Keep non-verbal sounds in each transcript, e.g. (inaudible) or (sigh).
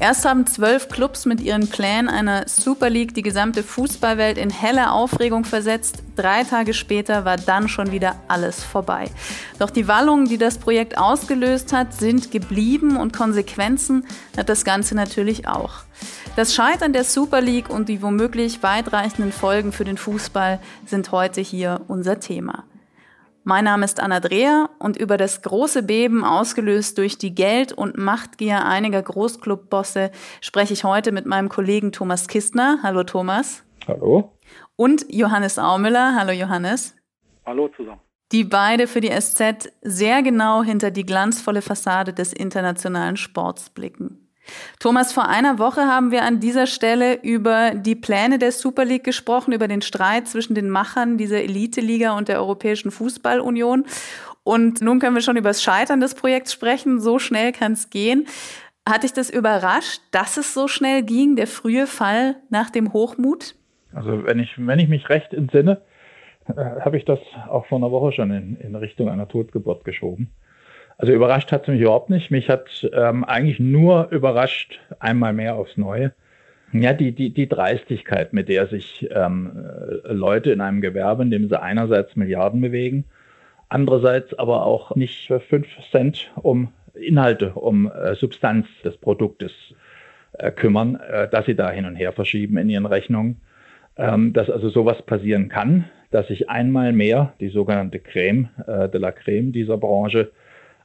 Erst haben zwölf Clubs mit ihren Plänen einer Super League die gesamte Fußballwelt in helle Aufregung versetzt. Drei Tage später war dann schon wieder alles vorbei. Doch die Wallungen, die das Projekt ausgelöst hat, sind geblieben und Konsequenzen hat das Ganze natürlich auch. Das Scheitern der Super League und die womöglich weitreichenden Folgen für den Fußball sind heute hier unser Thema. Mein Name ist Anna Dreher und über das große Beben ausgelöst durch die Geld- und Machtgier einiger Großclubbosse spreche ich heute mit meinem Kollegen Thomas Kistner. Hallo Thomas. Hallo. Und Johannes Aumüller. Hallo Johannes. Hallo zusammen. Die beide für die SZ sehr genau hinter die glanzvolle Fassade des internationalen Sports blicken. Thomas, vor einer Woche haben wir an dieser Stelle über die Pläne der Super League gesprochen, über den Streit zwischen den Machern dieser Elite-Liga und der Europäischen Fußballunion. Und nun können wir schon über das Scheitern des Projekts sprechen. So schnell kann es gehen. Hat dich das überrascht, dass es so schnell ging, der frühe Fall nach dem Hochmut? Also wenn ich, wenn ich mich recht entsinne, äh, habe ich das auch vor einer Woche schon in, in Richtung einer Totgeburt geschoben. Also überrascht hat es mich überhaupt nicht. Mich hat ähm, eigentlich nur überrascht, einmal mehr aufs Neue, ja, die, die, die Dreistigkeit, mit der sich ähm, äh, Leute in einem Gewerbe, in dem sie einerseits Milliarden bewegen, andererseits aber auch nicht für fünf Cent um Inhalte, um äh, Substanz des Produktes äh, kümmern, äh, dass sie da hin und her verschieben in ihren Rechnungen. Ähm, dass also sowas passieren kann, dass sich einmal mehr die sogenannte Creme äh, de la Creme dieser Branche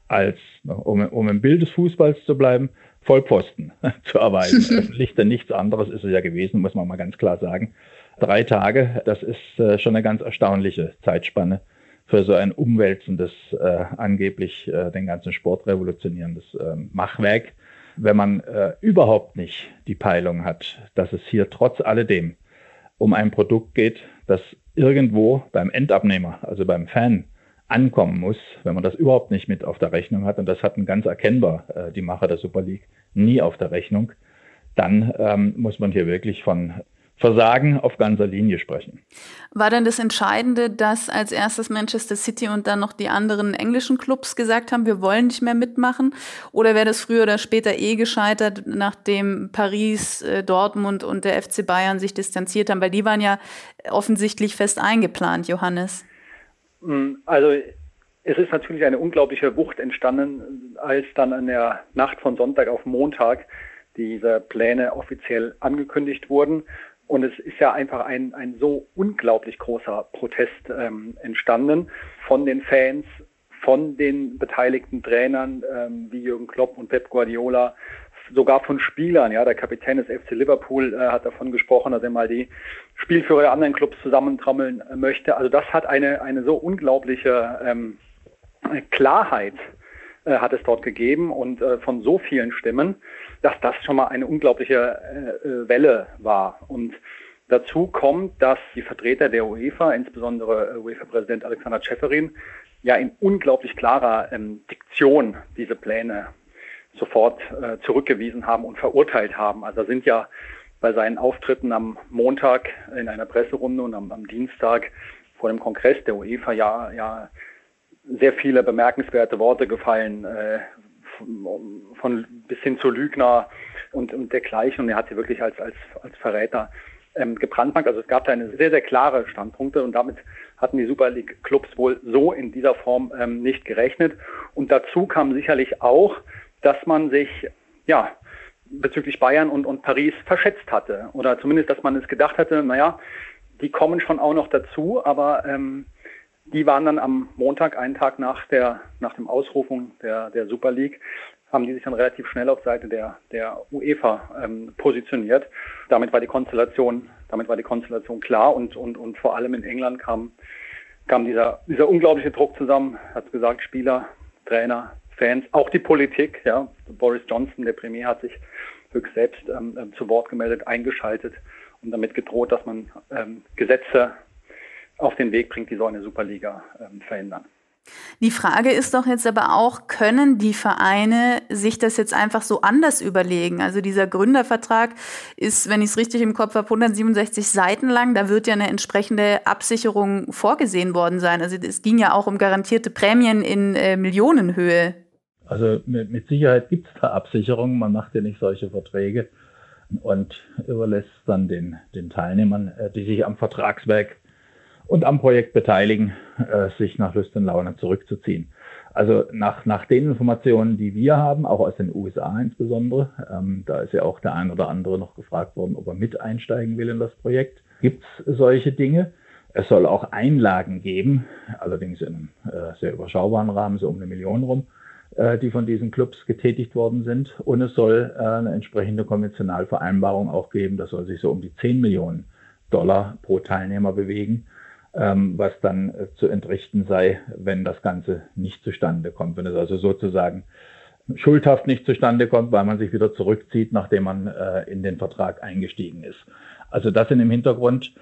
als, um, um im Bild des Fußballs zu bleiben, Vollposten (laughs) zu erweisen. (laughs) Licht denn nichts anderes ist es ja gewesen, muss man mal ganz klar sagen. Drei Tage, das ist äh, schon eine ganz erstaunliche Zeitspanne für so ein umwälzendes, äh, angeblich äh, den ganzen Sport revolutionierendes äh, Machwerk. Wenn man äh, überhaupt nicht die Peilung hat, dass es hier trotz alledem um ein Produkt geht, das irgendwo beim Endabnehmer, also beim Fan, ankommen muss, wenn man das überhaupt nicht mit auf der Rechnung hat, und das hatten ganz erkennbar äh, die Macher der Super League nie auf der Rechnung, dann ähm, muss man hier wirklich von Versagen auf ganzer Linie sprechen. War denn das Entscheidende, dass als erstes Manchester City und dann noch die anderen englischen Clubs gesagt haben, wir wollen nicht mehr mitmachen? Oder wäre das früher oder später eh gescheitert, nachdem Paris, äh, Dortmund und der FC Bayern sich distanziert haben? Weil die waren ja offensichtlich fest eingeplant, Johannes. Mm, also es ist natürlich eine unglaubliche Wucht entstanden, als dann in der Nacht von Sonntag auf Montag diese Pläne offiziell angekündigt wurden. Und es ist ja einfach ein, ein so unglaublich großer Protest ähm, entstanden von den Fans, von den beteiligten Trainern ähm, wie Jürgen Klopp und Pep Guardiola, sogar von Spielern. Ja, der Kapitän des FC Liverpool äh, hat davon gesprochen, dass er mal die Spielführer der anderen Clubs zusammentrommeln äh, möchte. Also das hat eine, eine so unglaubliche ähm, Klarheit äh, hat es dort gegeben und äh, von so vielen Stimmen, dass das schon mal eine unglaubliche äh, äh Welle war. Und dazu kommt, dass die Vertreter der UEFA, insbesondere äh, UEFA-Präsident Alexander Schäferin, ja in unglaublich klarer ähm, Diktion diese Pläne sofort äh, zurückgewiesen haben und verurteilt haben. Also sind ja bei seinen Auftritten am Montag in einer Presserunde und am, am Dienstag vor dem Kongress der UEFA ja, ja sehr viele bemerkenswerte Worte gefallen, äh, von, bis hin zu Lügner und, und dergleichen. Und er hat sie wirklich als, als, als Verräter ähm, gebrandmarkt. Also es gab da eine sehr, sehr klare Standpunkte und damit hatten die Super League Clubs wohl so in dieser Form ähm, nicht gerechnet. Und dazu kam sicherlich auch, dass man sich ja bezüglich Bayern und, und Paris verschätzt hatte. Oder zumindest, dass man es gedacht hatte, naja, die kommen schon auch noch dazu, aber ähm, die waren dann am Montag, einen Tag nach der nach dem Ausrufung der, der Super League, haben die sich dann relativ schnell auf Seite der, der UEFA ähm, positioniert. Damit war die Konstellation, damit war die Konstellation klar und, und, und vor allem in England kam, kam dieser, dieser unglaubliche Druck zusammen, hat gesagt, Spieler, Trainer, Fans, auch die Politik, ja. Boris Johnson, der Premier, hat sich höchst selbst ähm, ähm, zu Wort gemeldet, eingeschaltet und damit gedroht, dass man ähm, Gesetze auf den Weg bringt, die so eine Superliga ähm, verhindern. Die Frage ist doch jetzt aber auch, können die Vereine sich das jetzt einfach so anders überlegen? Also dieser Gründervertrag ist, wenn ich es richtig im Kopf habe, 167 Seiten lang. Da wird ja eine entsprechende Absicherung vorgesehen worden sein. Also es ging ja auch um garantierte Prämien in äh, Millionenhöhe. Also mit, mit Sicherheit gibt es da Absicherungen. Man macht ja nicht solche Verträge und überlässt dann den, den Teilnehmern, äh, die sich am Vertragswerk und am Projekt beteiligen, äh, sich nach Lust und Laune zurückzuziehen. Also nach, nach den Informationen, die wir haben, auch aus den USA insbesondere, ähm, da ist ja auch der ein oder andere noch gefragt worden, ob er mit einsteigen will in das Projekt, gibt es solche Dinge. Es soll auch Einlagen geben, allerdings in einem äh, sehr überschaubaren Rahmen, so um eine Million rum, äh, die von diesen Clubs getätigt worden sind. Und es soll äh, eine entsprechende Konventionalvereinbarung auch geben, das soll sich so um die 10 Millionen Dollar pro Teilnehmer bewegen ähm, was dann äh, zu entrichten sei, wenn das Ganze nicht zustande kommt. Wenn es also sozusagen schuldhaft nicht zustande kommt, weil man sich wieder zurückzieht, nachdem man in den Vertrag eingestiegen ist. Also das sind im Hintergrund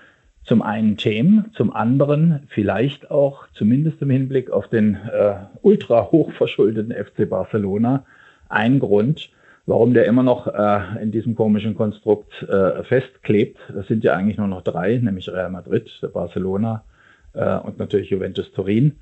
zum einen Themen, zum anderen vielleicht auch zumindest im Hinblick auf den äh, ultra hochverschuldeten FC Barcelona ein Grund, Warum der immer noch äh, in diesem komischen Konstrukt äh, festklebt, das sind ja eigentlich nur noch drei, nämlich Real Madrid, Barcelona äh, und natürlich Juventus Turin,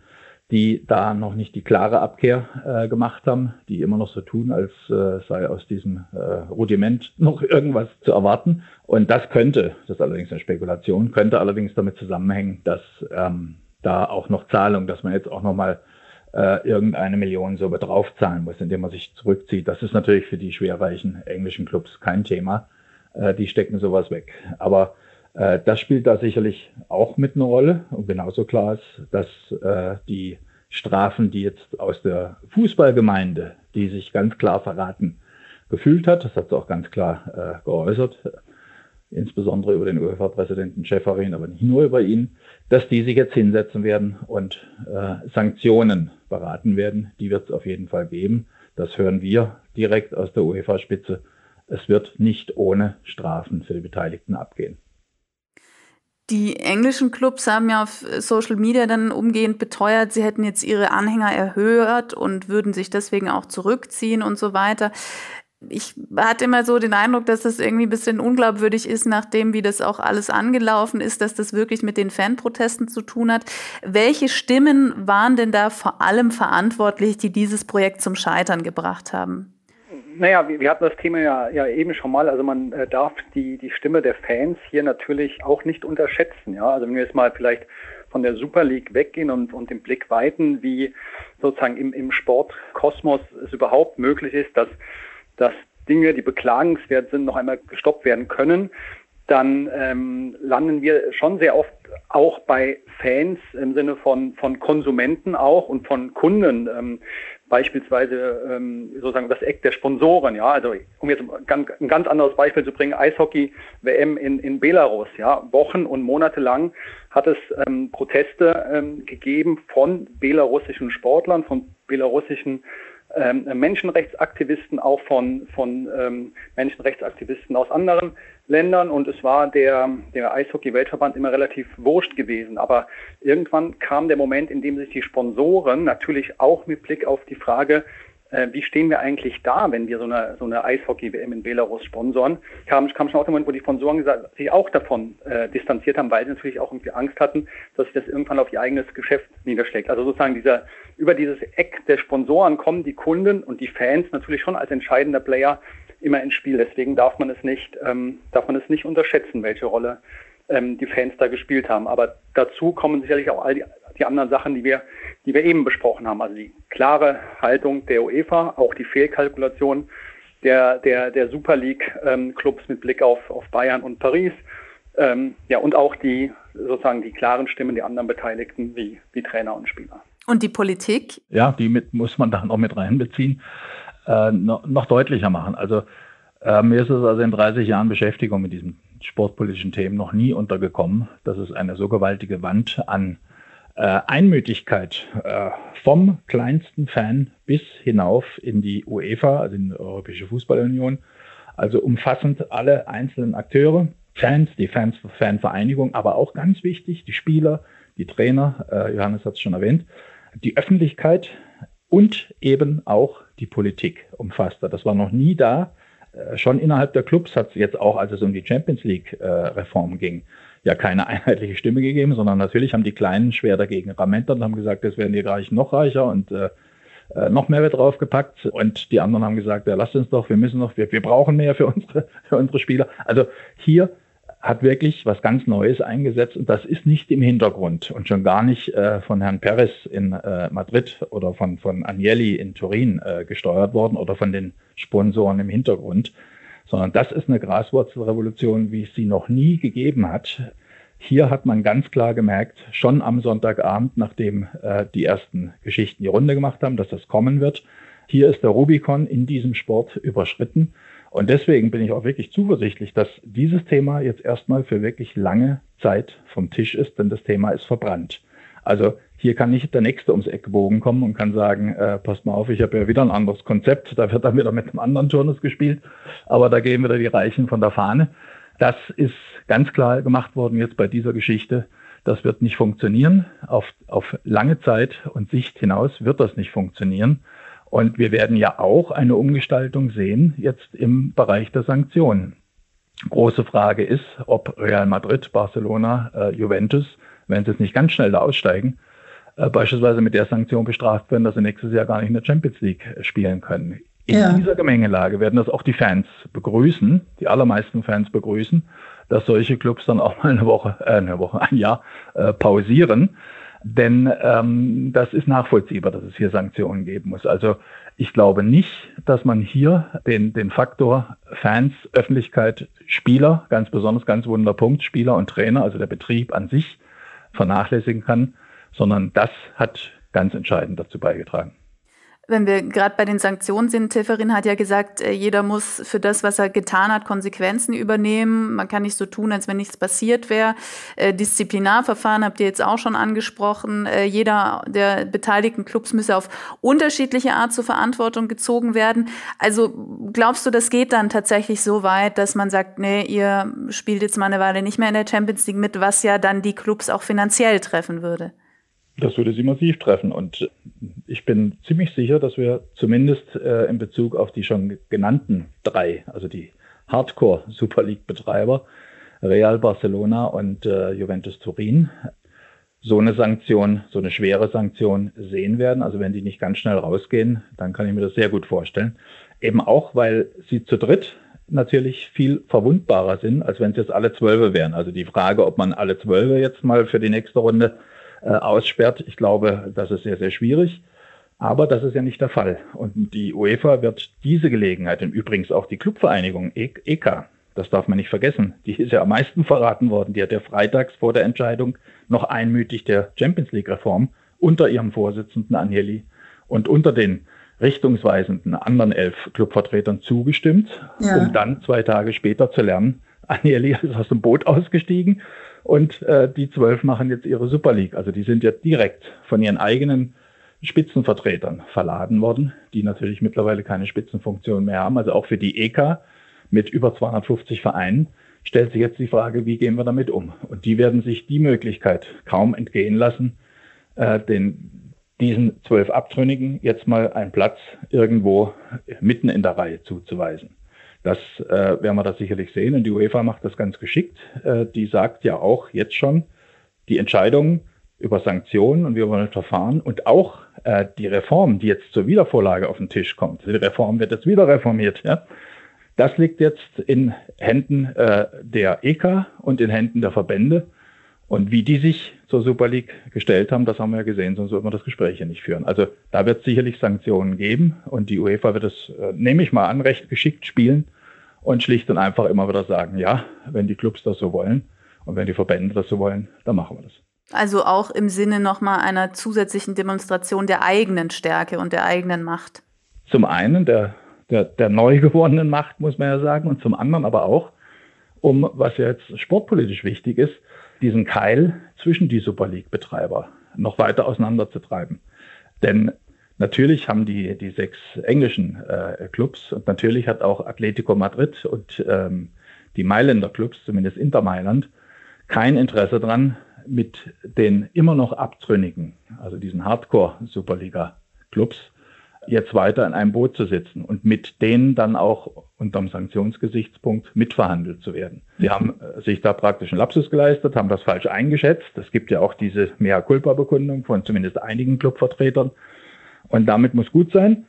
die da noch nicht die klare Abkehr äh, gemacht haben, die immer noch so tun, als äh, sei aus diesem äh, Rudiment noch irgendwas zu erwarten. Und das könnte, das ist allerdings eine Spekulation, könnte allerdings damit zusammenhängen, dass ähm, da auch noch Zahlung, dass man jetzt auch noch mal äh, irgendeine Million so draufzahlen muss, indem man sich zurückzieht. Das ist natürlich für die schwerreichen englischen Clubs kein Thema. Äh, die stecken sowas weg. Aber das spielt da sicherlich auch mit eine Rolle. Und genauso klar ist, dass äh, die Strafen, die jetzt aus der Fußballgemeinde, die sich ganz klar verraten, gefühlt hat, das hat sie auch ganz klar äh, geäußert, insbesondere über den UEFA-Präsidenten Schäferin, aber nicht nur über ihn, dass die sich jetzt hinsetzen werden und äh, Sanktionen beraten werden. Die wird es auf jeden Fall geben. Das hören wir direkt aus der UEFA-Spitze. Es wird nicht ohne Strafen für die Beteiligten abgehen. Die englischen Clubs haben ja auf Social Media dann umgehend beteuert, sie hätten jetzt ihre Anhänger erhöht und würden sich deswegen auch zurückziehen und so weiter ich hatte immer so den Eindruck, dass das irgendwie ein bisschen unglaubwürdig ist, nachdem wie das auch alles angelaufen ist, dass das wirklich mit den Fanprotesten zu tun hat. Welche Stimmen waren denn da vor allem verantwortlich, die dieses Projekt zum Scheitern gebracht haben? Naja, wir, wir hatten das Thema ja, ja eben schon mal. Also man äh, darf die, die Stimme der Fans hier natürlich auch nicht unterschätzen. Ja, also wenn wir jetzt mal vielleicht von der Super League weggehen und, und den Blick weiten, wie sozusagen im, im Sportkosmos es überhaupt möglich ist, dass dass Dinge, die beklagenswert sind, noch einmal gestoppt werden können, dann ähm, landen wir schon sehr oft auch bei Fans im Sinne von, von Konsumenten auch und von Kunden. Ähm, beispielsweise ähm, sozusagen das Eck der Sponsoren, ja, also um jetzt ganz, ein ganz anderes Beispiel zu bringen, Eishockey WM in, in Belarus, ja, Wochen und Monate lang hat es ähm, Proteste ähm, gegeben von belarussischen Sportlern, von belarussischen ähm, Menschenrechtsaktivisten, auch von, von ähm, Menschenrechtsaktivisten aus anderen Ländern. Und es war der, der Eishockey-Weltverband immer relativ wurscht gewesen. Aber irgendwann kam der Moment, in dem sich die Sponsoren natürlich auch mit Blick auf die Frage, wie stehen wir eigentlich da, wenn wir so eine, so eine Eishockey-WM in Belarus sponsoren, kam, kam schon auch der Moment, wo die Sponsoren gesagt, sich auch davon äh, distanziert haben, weil sie natürlich auch irgendwie Angst hatten, dass sich das irgendwann auf ihr eigenes Geschäft niederschlägt. Also sozusagen dieser, über dieses Eck der Sponsoren kommen die Kunden und die Fans natürlich schon als entscheidender Player immer ins Spiel. Deswegen darf man es nicht, ähm, darf man es nicht unterschätzen, welche Rolle ähm, die Fans da gespielt haben. Aber dazu kommen sicherlich auch all die, die anderen Sachen, die wir, die wir eben besprochen haben. Also die klare Haltung der UEFA, auch die Fehlkalkulation der, der, der Super League-Clubs ähm, mit Blick auf, auf Bayern und Paris. Ähm, ja, und auch die sozusagen die klaren Stimmen der anderen Beteiligten wie, wie Trainer und Spieler. Und die Politik? Ja, die mit, muss man da noch mit reinbeziehen, äh, noch, noch, deutlicher machen. Also äh, mir ist es also in 30 Jahren Beschäftigung mit diesen sportpolitischen Themen noch nie untergekommen, dass es eine so gewaltige Wand an äh, Einmütigkeit äh, vom kleinsten Fan bis hinauf in die UEFA, also in die Europäische Fußballunion, also umfassend alle einzelnen Akteure, Fans, die Fans, Fanvereinigung, aber auch ganz wichtig, die Spieler, die Trainer, äh, Johannes hat es schon erwähnt, die Öffentlichkeit und eben auch die Politik umfasste. Das war noch nie da. Schon innerhalb der Clubs hat es jetzt auch, als es um die Champions League-Reform äh, ging, ja keine (laughs) einheitliche Stimme gegeben, sondern natürlich haben die Kleinen schwer dagegen ramentert und haben gesagt, das werden die Reichen noch reicher und äh, äh, noch mehr wird draufgepackt. Und die anderen haben gesagt, ja, lasst uns doch, wir müssen noch, wir, wir brauchen mehr für unsere, (laughs) für unsere Spieler. Also hier hat wirklich was ganz Neues eingesetzt und das ist nicht im Hintergrund und schon gar nicht äh, von Herrn Perez in äh, Madrid oder von, von Agnelli in Turin äh, gesteuert worden oder von den Sponsoren im Hintergrund, sondern das ist eine Graswurzelrevolution, wie es sie noch nie gegeben hat. Hier hat man ganz klar gemerkt, schon am Sonntagabend, nachdem äh, die ersten Geschichten die Runde gemacht haben, dass das kommen wird. Hier ist der Rubicon in diesem Sport überschritten. Und deswegen bin ich auch wirklich zuversichtlich, dass dieses Thema jetzt erstmal für wirklich lange Zeit vom Tisch ist, denn das Thema ist verbrannt. Also hier kann nicht der Nächste ums Eck gebogen kommen und kann sagen, äh, passt mal auf, ich habe ja wieder ein anderes Konzept, da wird dann wieder mit einem anderen Turnus gespielt, aber da gehen wieder die Reichen von der Fahne. Das ist ganz klar gemacht worden jetzt bei dieser Geschichte. Das wird nicht funktionieren. Auf, auf lange Zeit und Sicht hinaus wird das nicht funktionieren. Und wir werden ja auch eine Umgestaltung sehen jetzt im Bereich der Sanktionen. Große Frage ist, ob Real Madrid, Barcelona, äh, Juventus, wenn sie jetzt nicht ganz schnell da aussteigen, äh, beispielsweise mit der Sanktion bestraft werden, dass sie nächstes Jahr gar nicht in der Champions League äh, spielen können. In ja. dieser Gemengelage werden das auch die Fans begrüßen, die allermeisten Fans begrüßen, dass solche Clubs dann auch mal eine Woche, äh, eine Woche, ein Jahr äh, pausieren denn ähm, das ist nachvollziehbar, dass es hier Sanktionen geben muss. Also ich glaube nicht, dass man hier den, den Faktor Fans, Öffentlichkeit, Spieler, ganz besonders ganz wunder Punkt, Spieler und Trainer, also der Betrieb an sich, vernachlässigen kann, sondern das hat ganz entscheidend dazu beigetragen. Wenn wir gerade bei den Sanktionen sind, Tifferin hat ja gesagt, äh, jeder muss für das, was er getan hat, Konsequenzen übernehmen. Man kann nicht so tun, als wenn nichts passiert wäre. Äh, Disziplinarverfahren habt ihr jetzt auch schon angesprochen. Äh, jeder der beteiligten Clubs müsse auf unterschiedliche Art zur Verantwortung gezogen werden. Also glaubst du, das geht dann tatsächlich so weit, dass man sagt, nee, ihr spielt jetzt mal eine Weile nicht mehr in der Champions League mit, was ja dann die Clubs auch finanziell treffen würde? Das würde sie massiv treffen. Und ich bin ziemlich sicher, dass wir zumindest äh, in Bezug auf die schon genannten drei, also die Hardcore Super League-Betreiber, Real Barcelona und äh, Juventus Turin, so eine Sanktion, so eine schwere Sanktion sehen werden. Also wenn die nicht ganz schnell rausgehen, dann kann ich mir das sehr gut vorstellen. Eben auch, weil sie zu dritt natürlich viel verwundbarer sind, als wenn es jetzt alle Zwölfe wären. Also die Frage, ob man alle Zwölfe jetzt mal für die nächste Runde aussperrt. Ich glaube, das ist sehr, sehr schwierig. Aber das ist ja nicht der Fall. Und die UEFA wird diese Gelegenheit, und übrigens auch die Clubvereinigung EK, e das darf man nicht vergessen, die ist ja am meisten verraten worden. Die hat ja freitags vor der Entscheidung noch einmütig der Champions League-Reform unter ihrem Vorsitzenden Agnelli und unter den richtungsweisenden anderen elf Clubvertretern zugestimmt, ja. um dann zwei Tage später zu lernen, Agnelli ist aus dem Boot ausgestiegen und äh, die zwölf machen jetzt ihre Super League. Also die sind jetzt direkt von ihren eigenen Spitzenvertretern verladen worden, die natürlich mittlerweile keine Spitzenfunktion mehr haben. Also auch für die EK mit über 250 Vereinen stellt sich jetzt die Frage, wie gehen wir damit um? Und die werden sich die Möglichkeit kaum entgehen lassen, äh, den, diesen zwölf Abtrünnigen jetzt mal einen Platz irgendwo mitten in der Reihe zuzuweisen. Das äh, werden wir das sicherlich sehen und die UEFA macht das ganz geschickt. Äh, die sagt ja auch jetzt schon, die Entscheidung über Sanktionen und wie wollen verfahren und auch äh, die Reform, die jetzt zur Wiedervorlage auf den Tisch kommt. Die Reform wird jetzt wieder reformiert. Ja? Das liegt jetzt in Händen äh, der EK und in Händen der Verbände. Und wie die sich zur Super League gestellt haben, das haben wir ja gesehen, sonst würden wir das Gespräch ja nicht führen. Also da wird es sicherlich Sanktionen geben und die UEFA wird es, äh, nehme ich mal an, recht geschickt spielen und schlicht und einfach immer wieder sagen, ja, wenn die Clubs das so wollen und wenn die Verbände das so wollen, dann machen wir das. Also auch im Sinne nochmal einer zusätzlichen Demonstration der eigenen Stärke und der eigenen Macht. Zum einen der, der, der neu gewonnenen Macht, muss man ja sagen, und zum anderen aber auch, um, was ja jetzt sportpolitisch wichtig ist, diesen Keil zwischen die Super League-Betreiber noch weiter auseinanderzutreiben. Denn natürlich haben die, die sechs englischen äh, Clubs und natürlich hat auch Atletico Madrid und ähm, die Mailänder Clubs, zumindest Inter Mailand, kein Interesse daran, mit den immer noch abtrünnigen, also diesen Hardcore-Superliga-Clubs, jetzt weiter in einem Boot zu sitzen und mit denen dann auch unterm Sanktionsgesichtspunkt mitverhandelt zu werden. Sie haben äh, sich da praktisch einen Lapsus geleistet, haben das falsch eingeschätzt. Es gibt ja auch diese Mea-Culpa-Bekundung von zumindest einigen Clubvertretern. Und damit muss gut sein.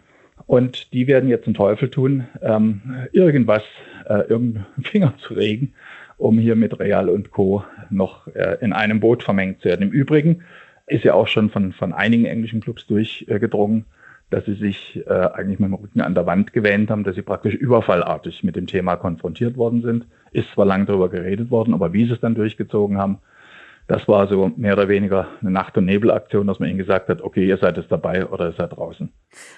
Und die werden jetzt einen Teufel tun, ähm, irgendwas, äh, irgendeinen (laughs) Finger zu regen, um hier mit Real und Co. noch äh, in einem Boot vermengt zu werden. Im Übrigen ist ja auch schon von, von einigen englischen Clubs durchgedrungen, dass sie sich äh, eigentlich mit dem Rücken an der Wand gewähnt haben, dass sie praktisch überfallartig mit dem Thema konfrontiert worden sind. Ist zwar lang darüber geredet worden, aber wie sie es dann durchgezogen haben, das war so mehr oder weniger eine Nacht- und Nebelaktion, dass man ihnen gesagt hat, okay, ihr seid jetzt dabei oder ihr seid draußen.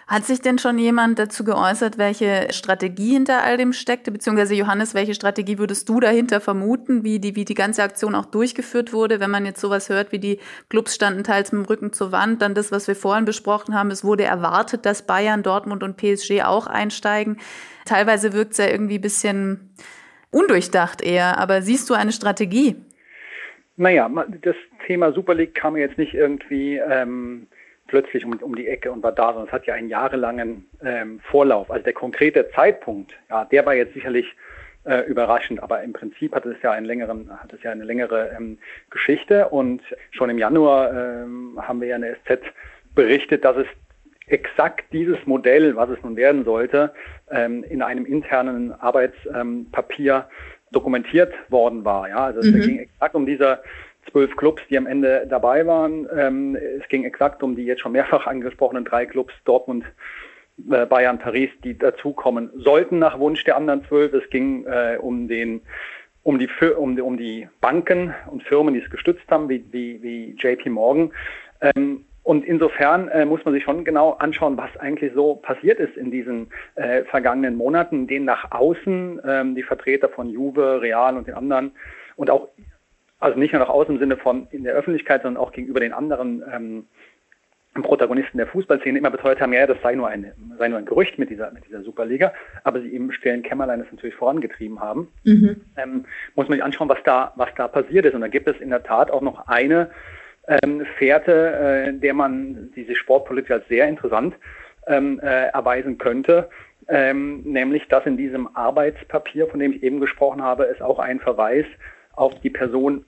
Hat sich denn schon jemand dazu geäußert, welche Strategie hinter all dem steckte? Beziehungsweise Johannes, welche Strategie würdest du dahinter vermuten, wie die, wie die ganze Aktion auch durchgeführt wurde? Wenn man jetzt sowas hört, wie die Clubs standen teils mit dem Rücken zur Wand, dann das, was wir vorhin besprochen haben, es wurde erwartet, dass Bayern, Dortmund und PSG auch einsteigen. Teilweise wirkt es ja irgendwie ein bisschen undurchdacht eher, aber siehst du eine Strategie? Naja, das Thema Super League kam jetzt nicht irgendwie ähm, plötzlich um, um die Ecke und war da, sondern es hat ja einen jahrelangen ähm, Vorlauf. Also der konkrete Zeitpunkt, ja, der war jetzt sicherlich äh, überraschend, aber im Prinzip hat es ja einen längeren, hat es ja eine längere ähm, Geschichte und schon im Januar ähm, haben wir ja in der SZ berichtet, dass es exakt dieses Modell, was es nun werden sollte, ähm, in einem internen Arbeitspapier dokumentiert worden war. Ja, also mhm. es ging exakt um diese zwölf Clubs, die am Ende dabei waren. Ähm, es ging exakt um die jetzt schon mehrfach angesprochenen drei Clubs Dortmund, äh, Bayern, Paris, die dazukommen sollten nach Wunsch der anderen zwölf. Es ging äh, um den um die, um, um die Banken und Firmen, die es gestützt haben, wie, wie, wie JP Morgan. Ähm, und insofern äh, muss man sich schon genau anschauen, was eigentlich so passiert ist in diesen äh, vergangenen Monaten, in denen nach außen ähm, die Vertreter von Juve, Real und den anderen und auch, also nicht nur nach außen im Sinne von in der Öffentlichkeit, sondern auch gegenüber den anderen ähm, Protagonisten der Fußballszene immer beteuert haben, ja, das sei nur ein, sei nur ein Gerücht mit dieser, mit dieser Superliga, aber sie im stillen Kämmerlein das natürlich vorangetrieben haben. Mhm. Ähm, muss man sich anschauen, was da, was da passiert ist. Und da gibt es in der Tat auch noch eine ähm, Fährte, äh, der man diese Sportpolitik als sehr interessant ähm, äh, erweisen könnte. Ähm, nämlich, dass in diesem Arbeitspapier, von dem ich eben gesprochen habe, es auch einen Verweis auf die Person,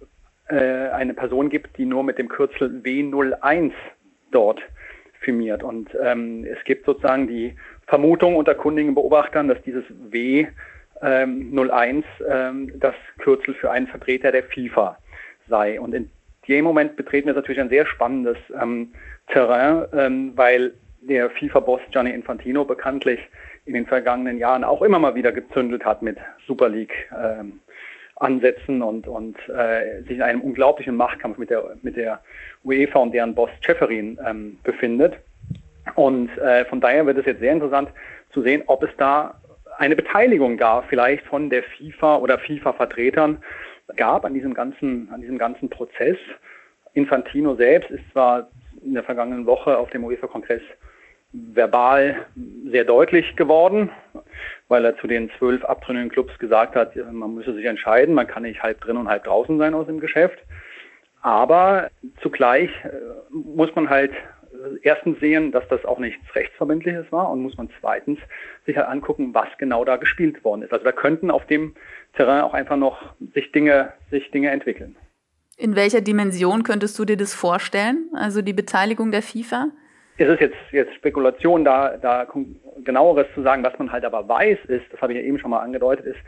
äh, eine Person gibt, die nur mit dem Kürzel W01 dort firmiert. Und ähm, es gibt sozusagen die Vermutung unter kundigen Beobachtern, dass dieses W01 ähm, ähm, das Kürzel für einen Vertreter der FIFA sei. Und in dem Moment betreten wir natürlich ein sehr spannendes ähm, Terrain, ähm, weil der FIFA-Boss Gianni Infantino bekanntlich in den vergangenen Jahren auch immer mal wieder gezündelt hat mit Super League. Ähm, Ansätzen und, und äh, sich in einem unglaublichen Machtkampf mit der, mit der UEFA und deren Boss Schäferin ähm, befindet. Und äh, von daher wird es jetzt sehr interessant zu sehen, ob es da eine Beteiligung gab, vielleicht von der FIFA oder FIFA-Vertretern, gab an diesem ganzen, an diesem ganzen Prozess. Infantino selbst ist zwar in der vergangenen Woche auf dem UEFA-Kongress verbal sehr deutlich geworden, weil er zu den zwölf abtrünnigen Clubs gesagt hat, man müsse sich entscheiden, man kann nicht halb drin und halb draußen sein aus dem Geschäft. Aber zugleich äh, muss man halt erstens sehen, dass das auch nichts Rechtsverbindliches war und muss man zweitens sich halt angucken, was genau da gespielt worden ist. Also da könnten auf dem Terrain auch einfach noch sich Dinge, sich Dinge entwickeln. In welcher Dimension könntest du dir das vorstellen? Also die Beteiligung der FIFA? Es ist jetzt, jetzt Spekulation, da, da genaueres zu sagen, was man halt aber weiß, ist, das habe ich ja eben schon mal angedeutet, ist,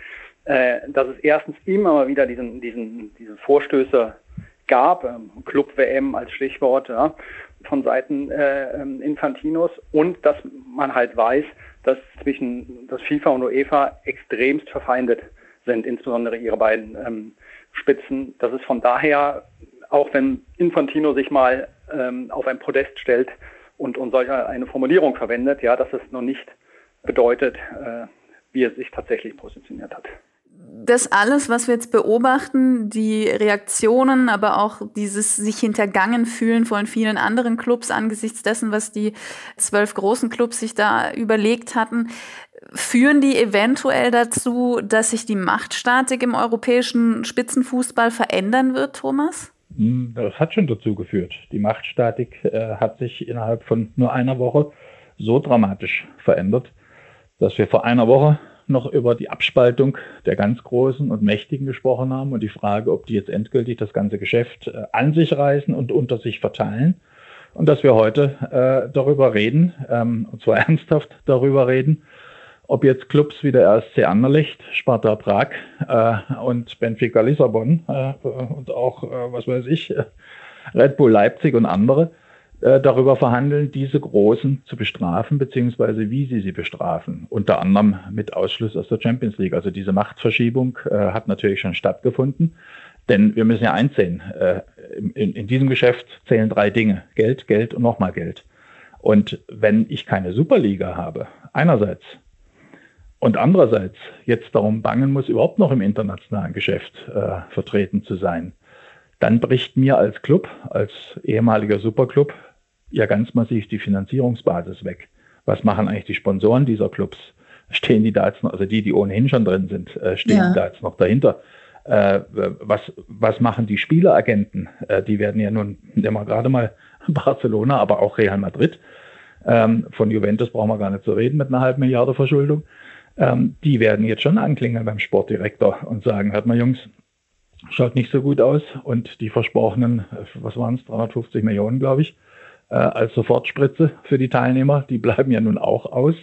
äh, dass es erstens immer wieder diesen, diesen, diese Vorstöße gab, ähm, Club WM als Stichwort, ja, von Seiten äh, ähm, Infantinos und dass man halt weiß, dass zwischen das FIFA und UEFA extremst verfeindet sind, insbesondere ihre beiden ähm, Spitzen. Das ist von daher, auch wenn Infantino sich mal ähm, auf ein Podest stellt und, und solch eine Formulierung verwendet, ja, dass es noch nicht bedeutet, äh, wie er sich tatsächlich positioniert hat das alles, was wir jetzt beobachten, die Reaktionen, aber auch dieses sich hintergangen fühlen von vielen anderen Clubs angesichts dessen, was die zwölf großen Clubs sich da überlegt hatten, führen die eventuell dazu, dass sich die Machtstatik im europäischen Spitzenfußball verändern wird, Thomas? Hm, das hat schon dazu geführt. Die Machtstatik äh, hat sich innerhalb von nur einer Woche so dramatisch verändert, dass wir vor einer Woche noch über die Abspaltung der ganz Großen und Mächtigen gesprochen haben und die Frage, ob die jetzt endgültig das ganze Geschäft äh, an sich reißen und unter sich verteilen. Und dass wir heute äh, darüber reden, ähm, und zwar (laughs) ernsthaft darüber reden, ob jetzt Clubs wie der RSC Anderlecht, Sparta Prag äh, und Benfica Lissabon äh, und auch, äh, was weiß ich, Red Bull Leipzig und andere äh, darüber verhandeln, diese Großen zu bestrafen, beziehungsweise wie sie sie bestrafen. Unter anderem mit Ausschluss aus der Champions League. Also diese Machtverschiebung äh, hat natürlich schon stattgefunden. Denn wir müssen ja einsehen, äh, in, in diesem Geschäft zählen drei Dinge. Geld, Geld und nochmal Geld. Und wenn ich keine Superliga habe, einerseits, und andererseits jetzt darum bangen muss, überhaupt noch im internationalen Geschäft äh, vertreten zu sein, dann bricht mir als Club, als ehemaliger Superclub, ja ganz massiv die Finanzierungsbasis weg. Was machen eigentlich die Sponsoren dieser Clubs? Stehen die da jetzt noch, also die, die ohnehin schon drin sind, äh, stehen ja. da jetzt noch dahinter? Äh, was, was machen die Spieleragenten? Äh, die werden ja nun immer gerade mal (laughs) Barcelona, aber auch Real Madrid. Ähm, von Juventus brauchen wir gar nicht zu reden mit einer halben Milliarde Verschuldung ähm, die werden jetzt schon anklingeln beim Sportdirektor und sagen, hört mal Jungs, schaut nicht so gut aus und die versprochenen, was waren es, 350 Millionen, glaube ich, äh, als Sofortspritze für die Teilnehmer, die bleiben ja nun auch aus.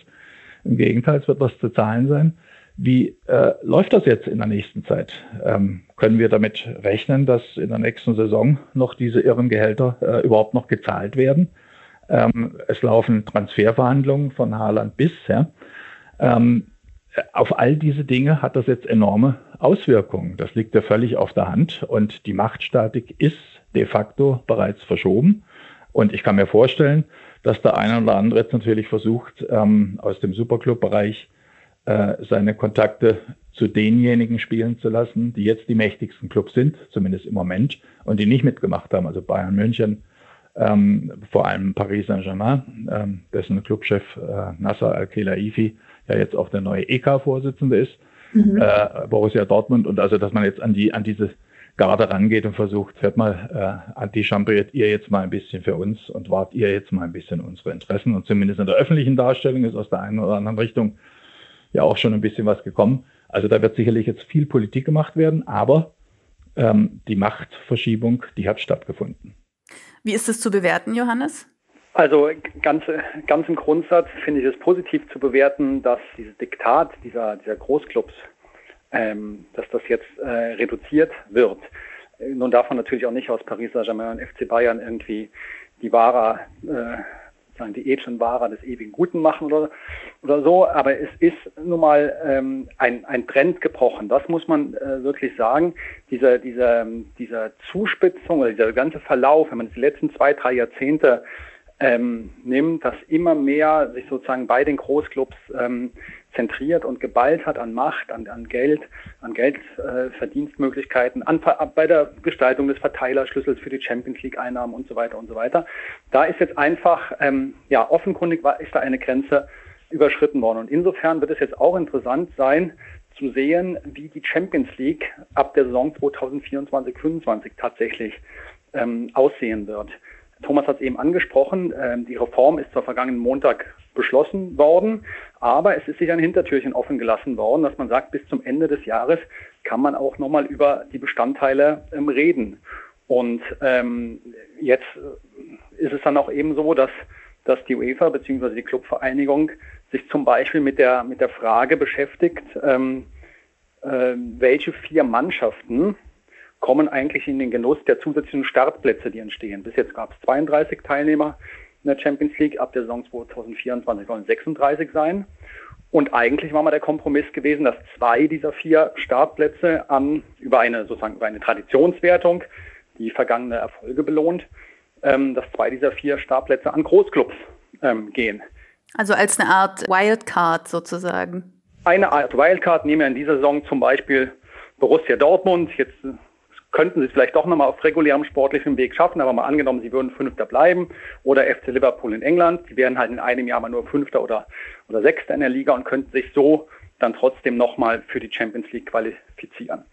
Im Gegenteil, es wird was zu zahlen sein. Wie äh, läuft das jetzt in der nächsten Zeit? Ähm, können wir damit rechnen, dass in der nächsten Saison noch diese irren Gehälter äh, überhaupt noch gezahlt werden? Ähm, es laufen Transferverhandlungen von Haaland bis. Ja. Ähm, auf all diese Dinge hat das jetzt enorme Auswirkungen. Das liegt ja völlig auf der Hand und die Machtstatik ist de facto bereits verschoben. Und ich kann mir vorstellen, dass der eine oder andere jetzt natürlich versucht, ähm, aus dem Superclub-Bereich äh, seine Kontakte zu denjenigen spielen zu lassen, die jetzt die mächtigsten Clubs sind, zumindest im Moment, und die nicht mitgemacht haben. Also Bayern München, ähm, vor allem Paris Saint-Germain, ähm, dessen Clubchef äh, Nasser Al-Khelaifi ja jetzt auch der neue EK-Vorsitzende ist, mhm. äh, Borussia Dortmund. Und also, dass man jetzt an die, an diese Garde rangeht und versucht, hört mal, äh, anti-chambriert ihr jetzt mal ein bisschen für uns und wart ihr jetzt mal ein bisschen unsere Interessen. Und zumindest in der öffentlichen Darstellung ist aus der einen oder anderen Richtung ja auch schon ein bisschen was gekommen. Also da wird sicherlich jetzt viel Politik gemacht werden, aber ähm, die Machtverschiebung, die hat stattgefunden. Wie ist es zu bewerten, Johannes? Also ganz, ganz im Grundsatz finde ich es positiv zu bewerten, dass dieses Diktat dieser, dieser Großclubs, ähm, dass das jetzt äh, reduziert wird. Nun darf man natürlich auch nicht aus Paris Saint-Germain und FC Bayern irgendwie die Wahrer, äh, sagen die edlen Wahrer des ewigen Guten machen oder, oder so, aber es ist nun mal ähm, ein, ein Trend gebrochen. Das muss man äh, wirklich sagen. Dieser, dieser, dieser Zuspitzung oder dieser ganze Verlauf, wenn man die letzten zwei, drei Jahrzehnte ähm, nimmt, dass immer mehr sich sozusagen bei den Großclubs ähm, zentriert und geballt hat an Macht, an, an Geld, an Geldverdienstmöglichkeiten, an, bei der Gestaltung des Verteilerschlüssels für die Champions League Einnahmen und so weiter und so weiter. Da ist jetzt einfach, ähm, ja, offenkundig war, ist da eine Grenze überschritten worden. Und insofern wird es jetzt auch interessant sein, zu sehen, wie die Champions League ab der Saison 2024-25 tatsächlich ähm, aussehen wird. Thomas hat es eben angesprochen, ähm, die Reform ist zwar vergangenen Montag beschlossen worden, aber es ist sich ein Hintertürchen offen gelassen worden, dass man sagt, bis zum Ende des Jahres kann man auch nochmal über die Bestandteile ähm, reden. Und ähm, jetzt ist es dann auch eben so, dass, dass die UEFA bzw. die Clubvereinigung sich zum Beispiel mit der, mit der Frage beschäftigt, ähm, äh, welche vier Mannschaften kommen eigentlich in den Genuss der zusätzlichen Startplätze, die entstehen. Bis jetzt gab es 32 Teilnehmer in der Champions League. Ab der Saison 2024 sollen 36 sein. Und eigentlich war mal der Kompromiss gewesen, dass zwei dieser vier Startplätze an, über eine, sozusagen über eine Traditionswertung, die vergangene Erfolge belohnt, ähm, dass zwei dieser vier Startplätze an Großclubs ähm, gehen. Also als eine Art Wildcard sozusagen. Eine Art Wildcard nehmen wir in dieser Saison zum Beispiel Borussia Dortmund. Jetzt könnten sie es vielleicht doch nochmal auf regulärem sportlichem Weg schaffen, aber mal angenommen, sie würden Fünfter bleiben oder FC Liverpool in England, die wären halt in einem Jahr mal nur Fünfter oder, oder Sechster in der Liga und könnten sich so dann trotzdem nochmal für die Champions League qualifizieren.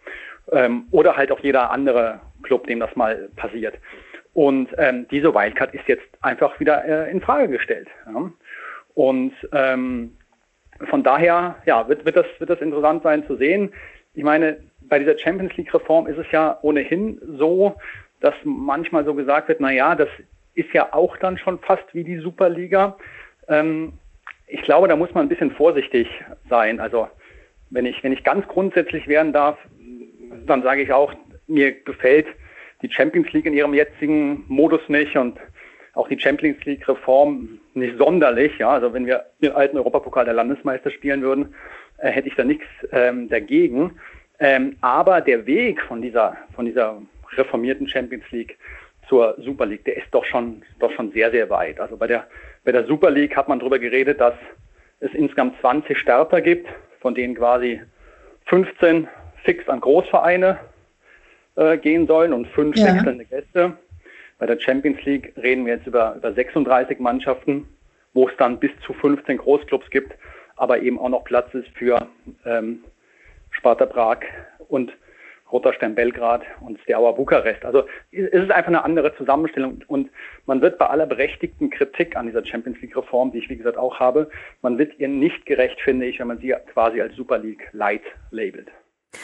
Ähm, oder halt auch jeder andere Club, dem das mal passiert. Und ähm, diese Wildcard ist jetzt einfach wieder äh, in Frage gestellt. Ja. Und ähm, von daher ja, wird, wird, das, wird das interessant sein zu sehen. Ich meine, bei dieser Champions League-Reform ist es ja ohnehin so, dass manchmal so gesagt wird, na ja, das ist ja auch dann schon fast wie die Superliga. Ähm, ich glaube, da muss man ein bisschen vorsichtig sein. Also wenn ich, wenn ich ganz grundsätzlich werden darf, dann sage ich auch, mir gefällt die Champions League in ihrem jetzigen Modus nicht und auch die Champions League Reform nicht sonderlich. Ja, also wenn wir den alten Europapokal der Landesmeister spielen würden, äh, hätte ich da nichts ähm, dagegen. Ähm, aber der Weg von dieser, von dieser reformierten Champions League zur Super League, der ist doch schon, doch schon sehr, sehr weit. Also bei der, bei der Super League hat man darüber geredet, dass es insgesamt 20 Starter gibt, von denen quasi 15 fix an Großvereine äh, gehen sollen und fünf ja. wechselnde Gäste. Bei der Champions League reden wir jetzt über, über 36 Mannschaften, wo es dann bis zu 15 Großclubs gibt, aber eben auch noch Platz ist für ähm, Sparta Prag und Roter Stern Belgrad und Steaua Bukarest. Also es ist einfach eine andere Zusammenstellung und man wird bei aller berechtigten Kritik an dieser Champions League Reform, die ich wie gesagt auch habe, man wird ihr nicht gerecht, finde ich, wenn man sie quasi als Super League Light labelt.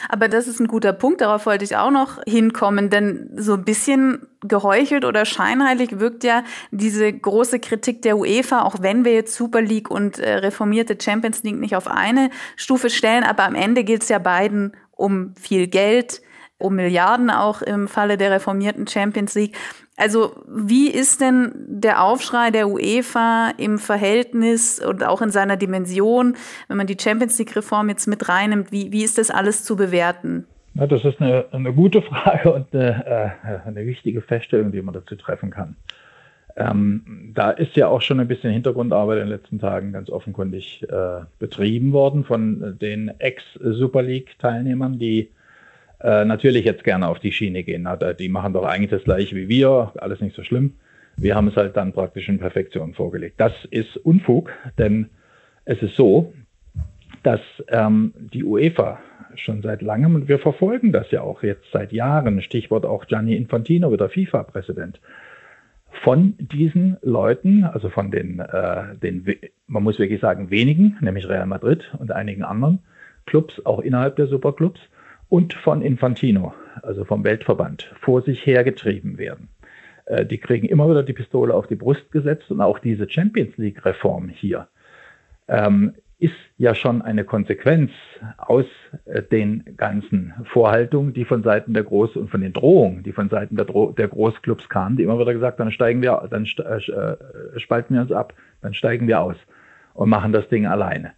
Aber das ist ein guter Punkt, darauf wollte ich auch noch hinkommen, denn so ein bisschen geheuchelt oder scheinheilig wirkt ja diese große Kritik der UEFA, auch wenn wir jetzt Super League und äh, reformierte Champions League nicht auf eine Stufe stellen, aber am Ende geht es ja beiden um viel Geld, um Milliarden auch im Falle der reformierten Champions League. Also wie ist denn der Aufschrei der UEFA im Verhältnis und auch in seiner Dimension, wenn man die Champions League-Reform jetzt mit reinnimmt, wie, wie ist das alles zu bewerten? Ja, das ist eine, eine gute Frage und eine, äh, eine, wichtige Feststellung, die man dazu treffen kann. Ähm, da ist ja auch schon ein bisschen Hintergrundarbeit in den letzten Tagen ganz offenkundig äh, betrieben worden von den Ex-Super League-Teilnehmern, die äh, natürlich jetzt gerne auf die Schiene gehen. Na, die machen doch eigentlich das gleiche wie wir, alles nicht so schlimm. Wir haben es halt dann praktisch in Perfektion vorgelegt. Das ist Unfug, denn es ist so, dass ähm, die UEFA schon seit langem, und wir verfolgen das ja auch jetzt seit Jahren, Stichwort auch Gianni Infantino, wieder FIFA-Präsident, von diesen Leuten, also von den, äh, den, man muss wirklich sagen, wenigen, nämlich Real Madrid und einigen anderen Clubs, auch innerhalb der Superclubs, und von Infantino, also vom Weltverband, vor sich hergetrieben werden. Äh, die kriegen immer wieder die Pistole auf die Brust gesetzt und auch diese Champions League-Reform hier ähm, ist ja schon eine Konsequenz aus äh, den ganzen Vorhaltungen, die von Seiten der Groß- und von den Drohungen, die von Seiten der, Dro der Großclubs kamen, die immer wieder gesagt, dann steigen wir, dann äh, spalten wir uns ab, dann steigen wir aus und machen das Ding alleine.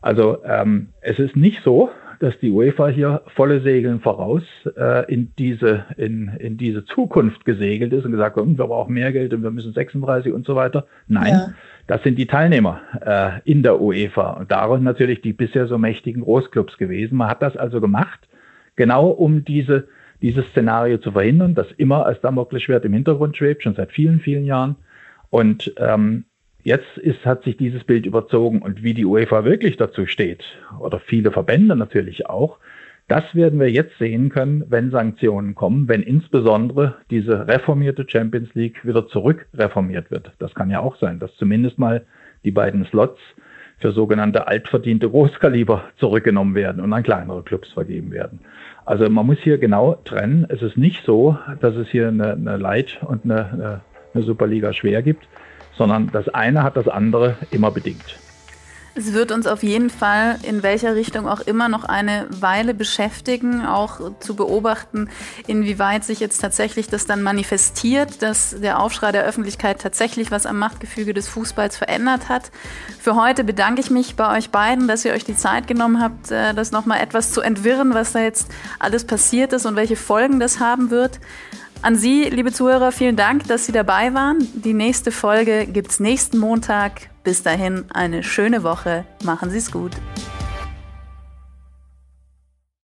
Also ähm, es ist nicht so, dass die UEFA hier volle Segeln voraus äh, in, diese, in, in diese Zukunft gesegelt ist und gesagt hat, hm, wir brauchen mehr Geld und wir müssen 36 und so weiter. Nein, ja. das sind die Teilnehmer äh, in der UEFA und darin natürlich die bisher so mächtigen Großclubs gewesen. Man hat das also gemacht, genau um diese, dieses Szenario zu verhindern, das immer als Damoklesschwert im Hintergrund schwebt, schon seit vielen, vielen Jahren. Und ähm, Jetzt ist, hat sich dieses Bild überzogen und wie die UEFA wirklich dazu steht, oder viele Verbände natürlich auch, das werden wir jetzt sehen können, wenn Sanktionen kommen, wenn insbesondere diese reformierte Champions League wieder zurückreformiert wird. Das kann ja auch sein, dass zumindest mal die beiden Slots für sogenannte altverdiente Großkaliber zurückgenommen werden und an kleinere Clubs vergeben werden. Also man muss hier genau trennen. Es ist nicht so, dass es hier eine, eine Light und eine, eine Superliga schwer gibt sondern das eine hat das andere immer bedingt. Es wird uns auf jeden Fall in welcher Richtung auch immer noch eine Weile beschäftigen, auch zu beobachten, inwieweit sich jetzt tatsächlich das dann manifestiert, dass der Aufschrei der Öffentlichkeit tatsächlich was am Machtgefüge des Fußballs verändert hat. Für heute bedanke ich mich bei euch beiden, dass ihr euch die Zeit genommen habt, äh, das nochmal etwas zu entwirren, was da jetzt alles passiert ist und welche Folgen das haben wird. An Sie, liebe Zuhörer, vielen Dank, dass Sie dabei waren. Die nächste Folge gibt es nächsten Montag. Bis dahin eine schöne Woche. Machen Sie es gut.